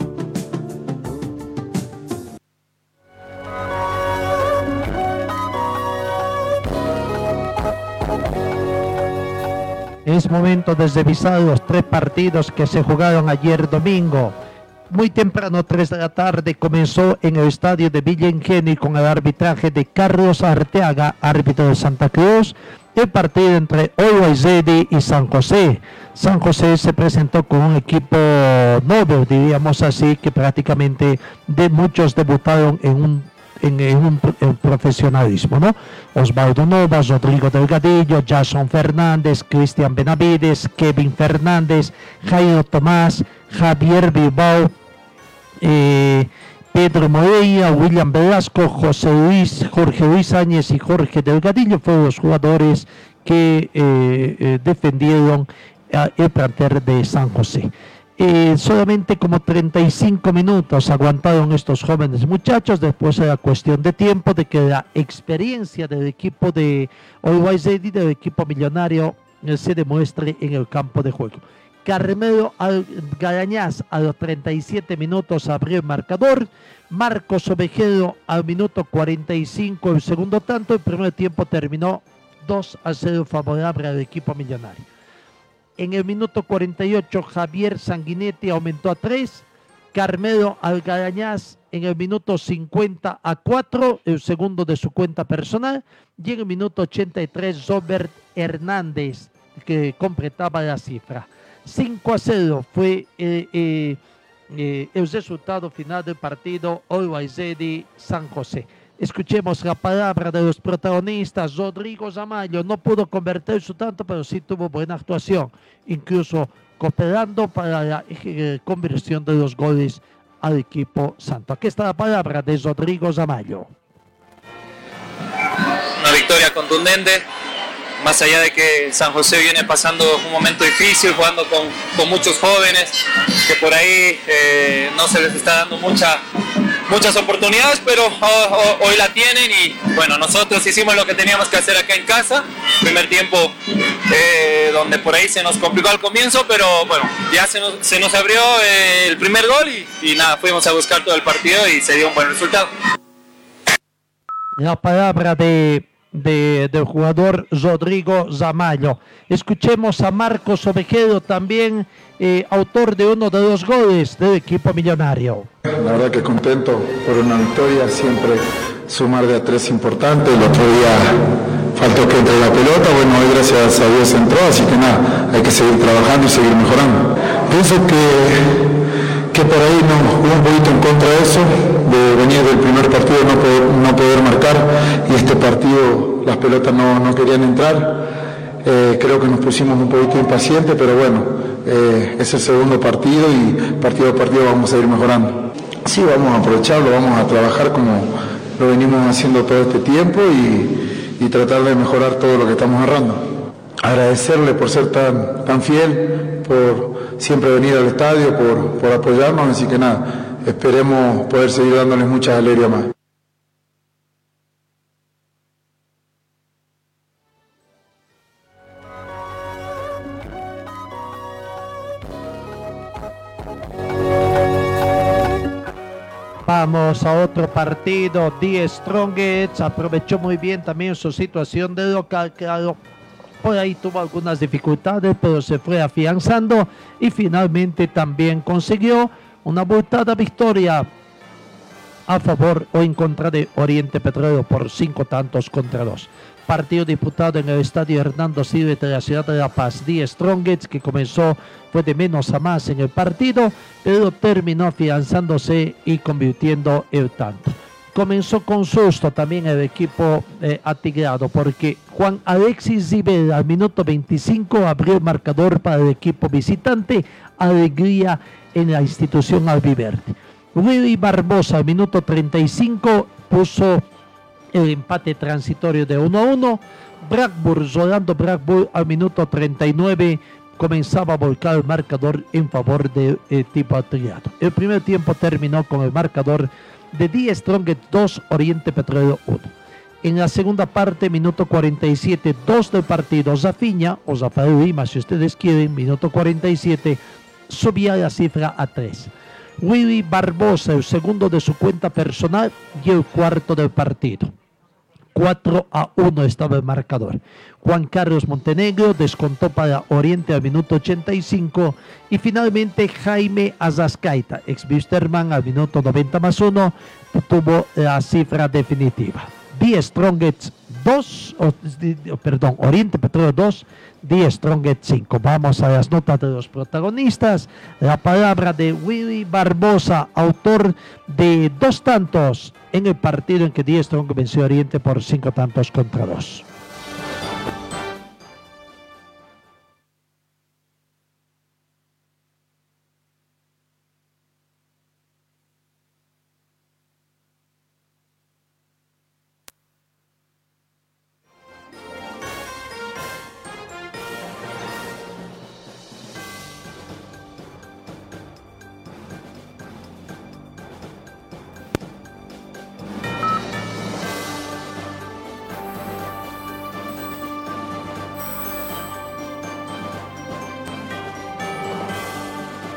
Es momento de revisar los tres partidos que se jugaron ayer domingo. Muy temprano, 3 de la tarde, comenzó en el estadio de Villa Ingenio con el arbitraje de Carlos Arteaga, árbitro de Santa Cruz, el partido entre Ready y San José. San José se presentó con un equipo nuevo, diríamos así, que prácticamente de muchos debutaron en un en, un, profesionalismo, ¿no? Osvaldo Novas, Rodrigo Delgadillo, Jason Fernández, Cristian Benavides, Kevin Fernández, Jairo Tomás, Javier Bilbao, eh, Pedro Moreira, William Velasco, José Luis, Jorge Luis Áñez y Jorge Delgadillo fueron los jugadores que eh, eh, defendieron el plantel de San José. Eh, solamente como 35 minutos aguantaron estos jóvenes muchachos. Después era cuestión de tiempo de que la experiencia del equipo de Always Ready, del equipo millonario, eh, se demuestre en el campo de juego. Carmelo Garañaz a los 37 minutos abrió el marcador. Marcos Ovejero al minuto 45 el segundo tanto. El primer tiempo terminó 2 a 0 favorable al equipo millonario. En el minuto 48 Javier Sanguinetti aumentó a 3. Carmelo Algarañaz en el minuto 50 a 4, el segundo de su cuenta personal. Y en el minuto 83 Robert Hernández que completaba la cifra. 5 a 0 fue eh, eh, eh, el resultado final del partido Always San José. Escuchemos la palabra de los protagonistas. Rodrigo Zamayo no pudo convertir su tanto, pero sí tuvo buena actuación, incluso cooperando para la eh, conversión de los goles al equipo santo. Aquí está la palabra de Rodrigo Zamayo. una victoria contundente, más allá de que San José viene pasando un momento difícil, jugando con, con muchos jóvenes, que por ahí eh, no se les está dando mucha, muchas oportunidades, pero ho- ho- hoy la tienen y bueno, nosotros hicimos lo que teníamos que hacer acá en casa, primer tiempo eh, donde por ahí se nos complicó al comienzo, pero bueno, ya se nos, se nos abrió eh, el primer gol y, y nada, fuimos a buscar todo el partido y se dio un buen resultado. La palabra de de- del jugador Rodrigo Zamayo. Escuchemos a Marcos Ovejero, también eh, autor de uno de los goles del equipo millonario. La verdad que contento por una victoria, siempre sumar de a tres importante. El otro día faltó que entre la pelota, bueno, hoy gracias a Dios entró, así que nada, hay que seguir trabajando y seguir mejorando. Pienso que, que por ahí no, un poquito en contra de eso, de venir del primer partido no poder, no poder marcar y este partido las pelotas no, no querían entrar. Eh, creo que nos pusimos un poquito impacientes, pero bueno, eh, es el segundo partido y partido a partido vamos a ir mejorando. Sí, vamos a aprovecharlo, vamos a trabajar como lo venimos haciendo todo este tiempo y, y tratar de mejorar todo lo que estamos errando. Agradecerle por ser tan, tan fiel, por siempre venir al estadio, por, por apoyarnos, así que nada, esperemos poder seguir dándoles muchas alegrías más. Vamos a otro partido. Die Strongets aprovechó muy bien también su situación de local, claro. Por ahí tuvo algunas dificultades, pero se fue afianzando y finalmente también consiguió una abultada victoria a favor o en contra de Oriente Petrolero por cinco tantos contra dos. Partido disputado en el estadio Hernando Silva de la ciudad de La Paz. Die Strongets, que comenzó, fue de menos a más en el partido, pero terminó afianzándose y convirtiendo el tanto. Comenzó con susto también el equipo eh, atigrado, porque Juan Alexis Zibel al minuto 25 abrió el marcador para el equipo visitante. Alegría en la institución albiverde. Willy Barbosa al minuto 35 puso el empate transitorio de 1 a 1. Blackburn, Rolando Blackburn al minuto 39 comenzaba a volcar el marcador en favor del tipo atriado. El primer tiempo terminó con el marcador de 10 Strongest 2, Oriente Petrolero 1. En la segunda parte, minuto 47, 2 del partido, Zafiña o Zafael Lima, si ustedes quieren, minuto 47, subía la cifra a 3. Willy Barbosa, el segundo de su cuenta personal y el cuarto del partido. 4 a 1 estaba el marcador. Juan Carlos Montenegro descontó para Oriente al minuto 85 y finalmente Jaime Azascaita, ex Wisterman al minuto 90 más 1, tuvo la cifra definitiva. Die Strongets 2, o, perdón, Oriente Petróleo 2, Die Strongets 5. Vamos a las notas de los protagonistas. La palabra de Willy Barbosa, autor de dos tantos en el partido en que Die Strong venció a Oriente por cinco tantos contra dos.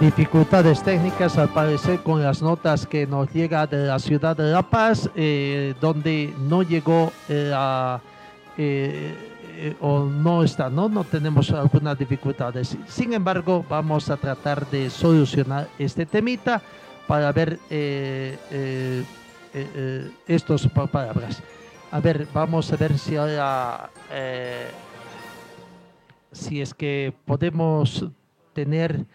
Dificultades técnicas al parecer con las notas que nos llega de la ciudad de La Paz, eh, donde no llegó eh, a, eh, eh, o no está, ¿no? no tenemos algunas dificultades. Sin embargo, vamos a tratar de solucionar este temita para ver estos pa- palabras. A ver, vamos a ver si ahora, si es que podemos tener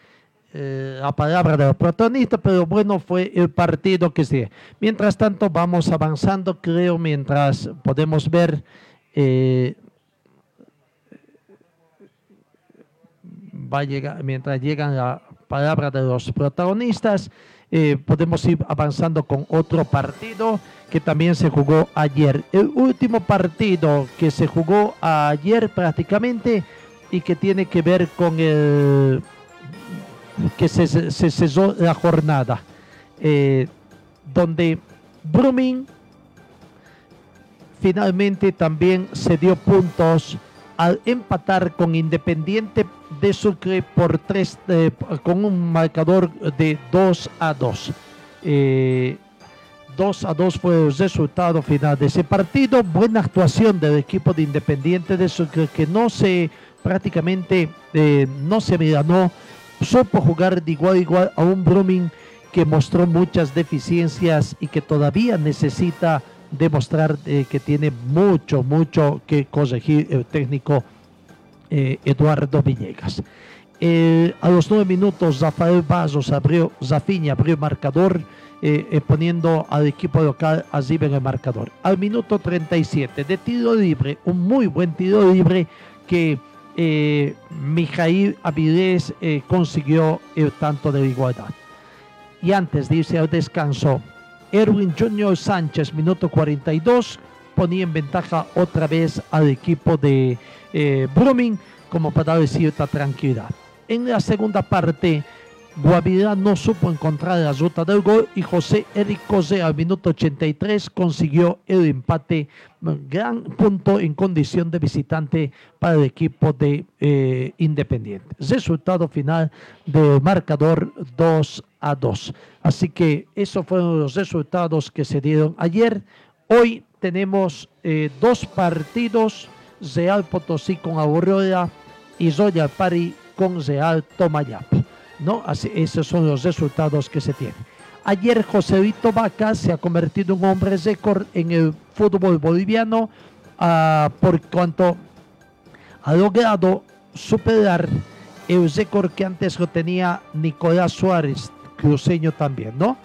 eh, la palabra del protagonista, pero bueno, fue el partido que se. Mientras tanto, vamos avanzando, creo, mientras podemos ver. eh, va llegar, mientras llegan la palabra de los protagonistas, eh, podemos ir avanzando con otro partido que también se jugó ayer. El último partido que se jugó ayer prácticamente y que tiene que ver con el que se, cesó la jornada, eh, donde Brumming finalmente también se dio puntos al empatar con Independiente de Sucre por tres, eh, con un marcador de 2 a 2. Eh, 2 a 2 fue el resultado final de ese partido. Buena actuación del equipo de Independiente de Sucre que no se prácticamente eh, no se ganó, supo jugar de igual a igual a un Brumming que mostró muchas deficiencias y que todavía necesita demostrar eh, que tiene mucho, mucho que corregir el técnico eh, Eduardo Villegas. Eh, a los nueve minutos, Rafael Bazos abrió, Zafiña abrió el marcador, poniendo al equipo local allí en el marcador. Al minuto 37, de tiro libre, un muy buen tiro libre que Mijail Avilés consiguió el tanto de igualdad. Y antes de irse al descanso, Erwin Junior Sánchez, minuto 42, ponía en ventaja otra vez al equipo de eh, como para dar cierta tranquilidad. En la segunda parte, Guavirá no supo encontrar la ruta del gol y José Eric Cosé al minuto 83 consiguió el empate, gran punto en condición de visitante para el equipo de eh, Independiente. Resultado final del marcador 2 a 2. Así que esos fueron los resultados que se dieron ayer. Hoy tenemos eh, dos partidos, Real Potosí con Aurora y Royal Pari con Real Tomayapo. ¿No? Así, esos son los resultados que se tienen. Ayer Joséito Vaca se ha convertido en un hombre récord en el fútbol boliviano ah, por cuanto ha logrado superar el récord que antes lo tenía Nicolás Suárez, cruceño también, ¿no?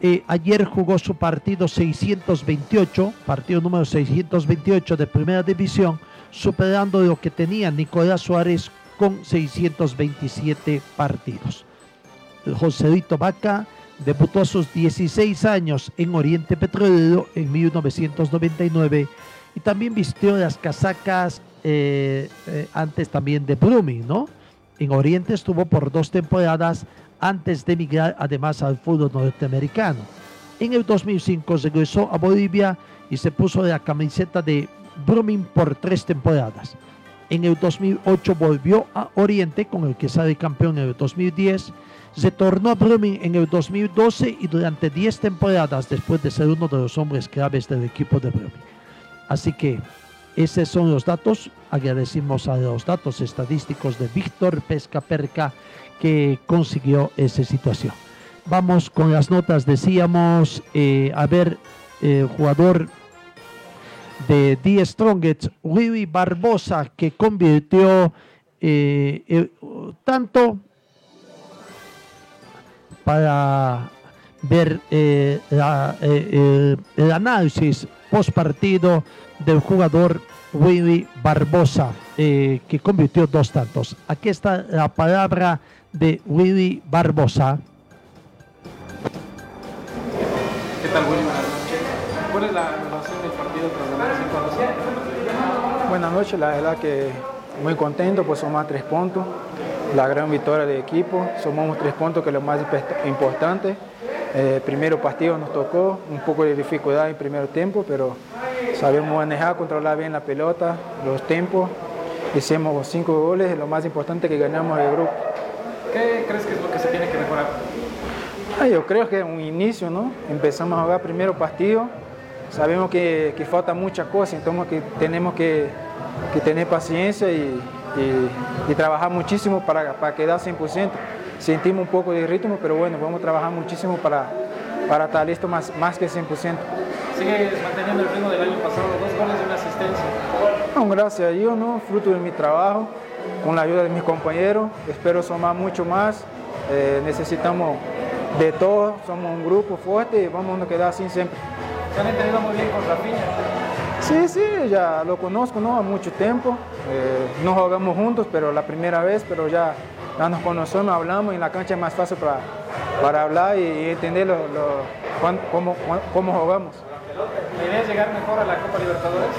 Eh, ayer jugó su partido 628, partido número 628 de primera división, superando lo que tenía Nicolás Suárez con 627 partidos. Joséito Vaca debutó a sus 16 años en Oriente Petrolero en 1999 y también vistió las casacas eh, eh, antes también de Brumming, ¿no? En Oriente estuvo por dos temporadas antes de emigrar además al fútbol norteamericano. En el 2005 regresó a Bolivia y se puso la camiseta de Brumming por tres temporadas. En el 2008 volvió a Oriente con el que sale campeón en el 2010. Retornó a Brumming en el 2012 y durante 10 temporadas después de ser uno de los hombres claves del equipo de Brumming. Así que esos son los datos. Agradecimos a los datos estadísticos de Víctor Pesca Perca que consiguió esa situación. Vamos con las notas. Decíamos, eh, a ver, el jugador de The Strongest, Willy Barbosa, que convirtió eh, tanto para ver eh, el análisis post partido del jugador Willy Barbosa, que convirtió dos tantos. Aquí está la palabra de Willy Barbosa. ¿Qué tal, Willy? Buenas noches, la verdad que muy contento, pues somos tres puntos, la gran victoria del equipo, somos tres puntos que es lo más importante. Eh, primero partido nos tocó, un poco de dificultad en primer tiempo, pero sabemos manejar, controlar bien la pelota, los tiempos. Hicimos cinco goles, lo más importante que ganamos el grupo. ¿Qué crees que es lo que se tiene que mejorar? Ah, yo creo que es un inicio, ¿no? Empezamos a jugar primero partido, sabemos que, que falta muchas cosas, entonces que tenemos que, que tener paciencia y, y, trabajar muchísimo para, para quedar 100%. Sentimos un poco de ritmo, pero bueno, vamos a trabajar muchísimo para, para estar listo más, más que 100%. Sigue manteniendo el ritmo del año pasado, dos goles y una asistencia. No, gracias a Dios, ¿no? fruto de mi trabajo con la ayuda de mis compañeros. Espero sumar mucho más. Eh, necesitamos de todo, somos un grupo fuerte y vamos a quedar así siempre. ¿Se han entendido muy bien con Rafinha? Sí, sí, ya lo conozco ¿no? a mucho tiempo. Eh, no jugamos juntos, pero la primera vez, pero ya, ya nos conocemos, hablamos y en la cancha es más fácil para, para hablar y, entender lo, cómo, cómo jugamos. ¿La idea es llegar mejor a la Copa Libertadores?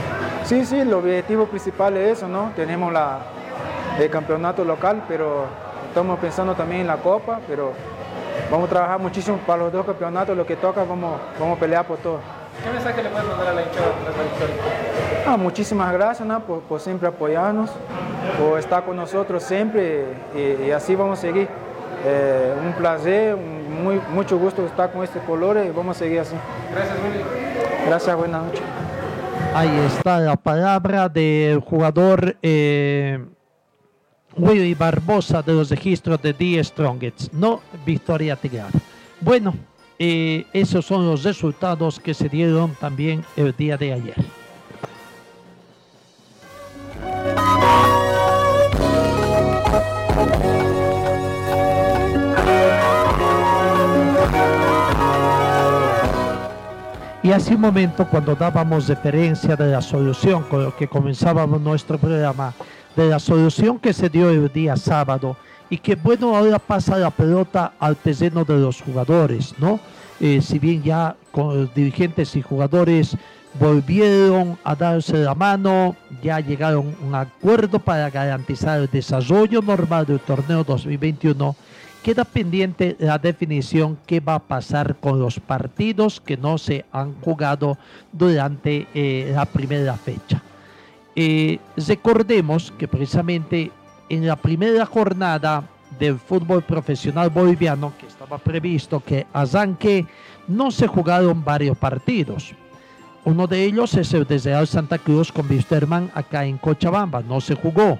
Sí, sí, el objetivo principal es eso, ¿no? Tenemos la, el campeonato local, pero estamos pensando también en la Copa, pero vamos a trabajar muchísimo para los dos campeonatos, lo que toca, vamos, vamos a pelear por todo. ¿Qué mensaje le puedes mandar a la hinchada tras la victoria? Ah, muchísimas gracias por, siempre apoyarnos, por estar con nosotros siempre y, así vamos a seguir. Eh, un placer, un muy, mucho gusto estar con este color y vamos a seguir así. Gracias, Willy. Gracias, buenas noches. Ahí está la palabra del jugador eh, Willy Barbosa de los registros de The Strongest, no Victoria Tigrar. Bueno, eh, esos son los resultados que se dieron también el día de ayer. Y hace un momento, cuando dábamos referencia de la solución, con lo que comenzábamos nuestro programa, de la solución que se dio el día sábado, y que bueno, ahora pasa la pelota al terreno de los jugadores, ¿no? Eh, si bien ya con dirigentes y jugadores volvieron a darse la mano, ya llegaron a un acuerdo para garantizar el desarrollo normal del torneo 2021 queda pendiente la definición qué va a pasar con los partidos que no se han jugado durante eh, la primera fecha. Eh, recordemos que precisamente en la primera jornada del fútbol profesional boliviano, que estaba previsto que arranque, no se jugaron varios partidos. Uno de ellos es el de Santa Cruz con Wisterman acá en Cochabamba, no se jugó.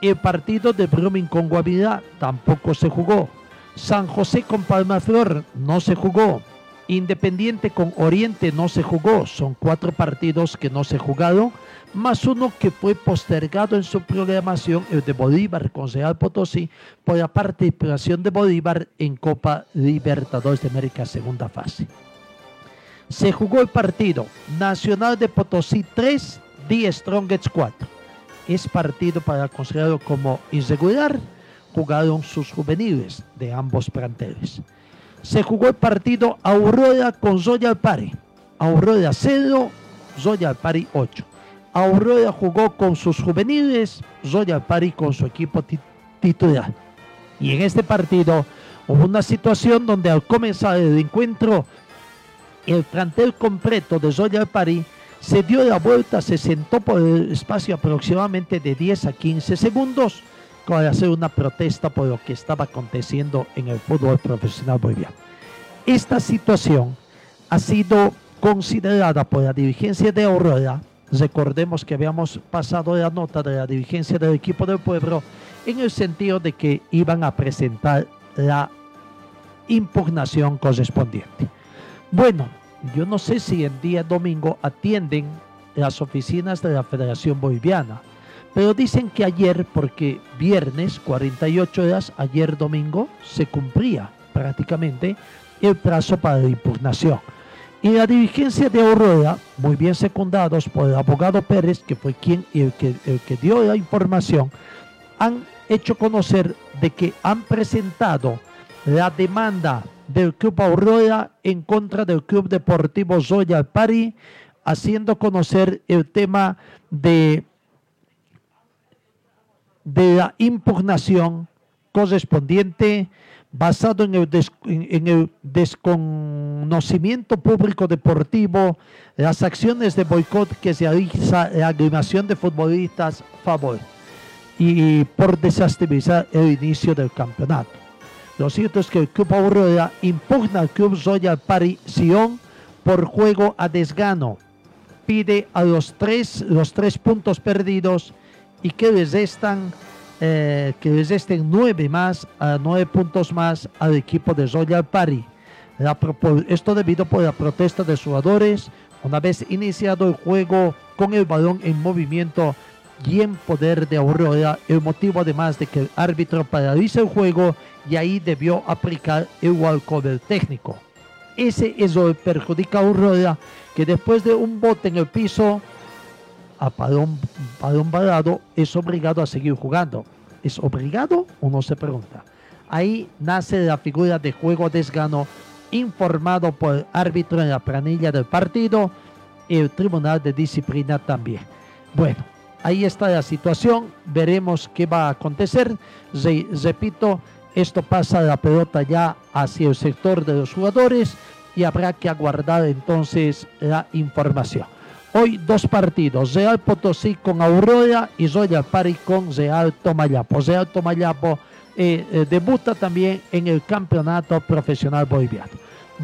El partido de Brumming con Guavirá tampoco se jugó. San José con Palmaflor no se jugó. Independiente con Oriente no se jugó. Son cuatro partidos que no se jugaron, más uno que fue postergado en su programación, el de Bolívar con Real Potosí, por la participación de Bolívar en Copa Libertadores de América segunda fase. Se jugó el partido Nacional de Potosí 3, The Strongest 4 es partido para considerarlo como irregular. Jugaron sus juveniles de ambos planteles. Se jugó el partido Aurora con Zoya Alpari. Aurora 0, Zoya Alpari 8. Aurora jugó con sus juveniles, Zoya Alpari con su equipo titular. Y en este partido hubo una situación donde al comenzar el encuentro, el plantel completo de Zoya Alpari se dio la vuelta, se sentó por el espacio aproximadamente de 10 a 15 segundos para hacer una protesta por lo que estaba aconteciendo en el fútbol profesional boliviano. Esta situación ha sido considerada por la dirigencia de Aurora, recordemos que habíamos pasado la nota de la dirigencia del equipo del pueblo, en el sentido de que iban a presentar la impugnación correspondiente. Bueno, yo no sé si el día domingo atienden las oficinas de la Federación Boliviana, pero dicen que ayer, porque viernes, 48 horas, ayer domingo, se cumplía prácticamente el plazo para la impugnación. Y la dirigencia de Aurora, muy bien secundados por el abogado Pérez, que fue quien el que, el que dio la información, han hecho conocer de que han presentado la demanda del Club Aurora en contra del Club Deportivo Zoya Pari, haciendo conocer el tema de, de la impugnación correspondiente basado en el, en el, desconocimiento público deportivo, las acciones de boicot que se realiza la agrupación de futbolistas favor y por desestabilizar el inicio del campeonato. Lo cierto es que el Club Aurora impugna al Club Royal Pari Sion por juego a desgano. Pide a los tres, los tres puntos perdidos y que les restan eh, que les nueve más, nueve puntos más al equipo de Royal Pari. esto debido por la protesta de jugadores una vez iniciado el juego con el balón en movimiento y en poder de Aurora, el motivo además de que el árbitro paraliza el juego y ahí debió aplicar el walkover técnico. Ese es lo que perjudica a Aurora, que después de un bote en el piso, a Palón Balado, es obligado a seguir jugando. ¿Es obligado? Uno se pregunta. Ahí nace la figura de juego desgano informado por el árbitro en la planilla del partido y el tribunal de disciplina también. Bueno, ahí está la situación, veremos qué va a acontecer. repito, esto pasa la pelota ya hacia el sector de los jugadores y habrá que aguardar entonces la información. Hoy dos partidos, Real Potosí con Aurora y Royal Pari con Real Tomayapo. Real Tomayapo eh, eh, debuta también en el campeonato profesional boliviano.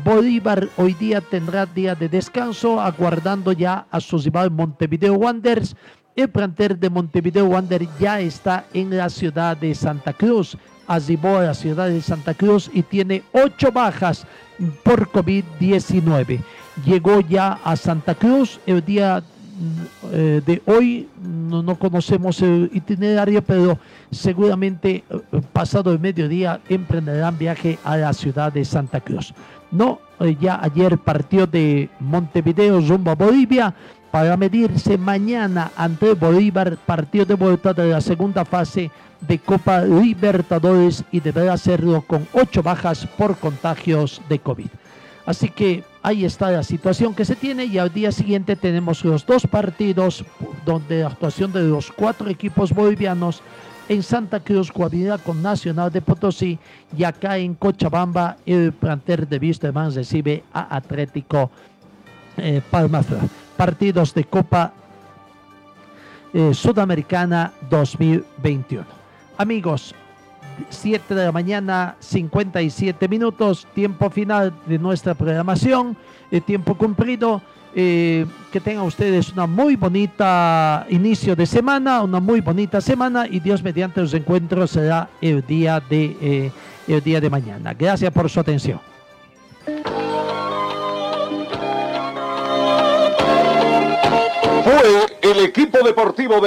Bolívar hoy día tendrá día de descanso, aguardando ya a su rival Montevideo Wanderers. El plantel de Montevideo Wanderers ya está en la ciudad de Santa Cruz. Arribó a la ciudad de Santa Cruz y tiene ocho bajas por COVID-19. Llegó ya a Santa Cruz el día eh, de hoy no, no, conocemos el itinerario, pero seguramente eh, pasado el mediodía emprenderán viaje a la ciudad de Santa Cruz. No, eh, ya ayer partió de Montevideo rumbo a Bolivia para medirse mañana ante Bolívar, partido de vuelta de la segunda fase de Copa Libertadores y deberá hacerlo con ocho bajas por contagios de COVID. Así que ahí está la situación que se tiene y al día siguiente tenemos los dos partidos donde la actuación de los cuatro equipos bolivianos en Santa Cruz cohabita con Nacional de Potosí y acá en Cochabamba el planter de Wisterman recibe a Atlético eh. Partidos de Copa eh, Sudamericana 2021. Amigos, 7 de la mañana, 57 minutos, tiempo final de nuestra programación, el tiempo cumplido. Eh, que tengan ustedes una muy bonita inicio de semana, una muy bonita semana y Dios mediante los encuentros será el día de, eh, el día de mañana. Gracias por su atención. Fue el equipo deportivo de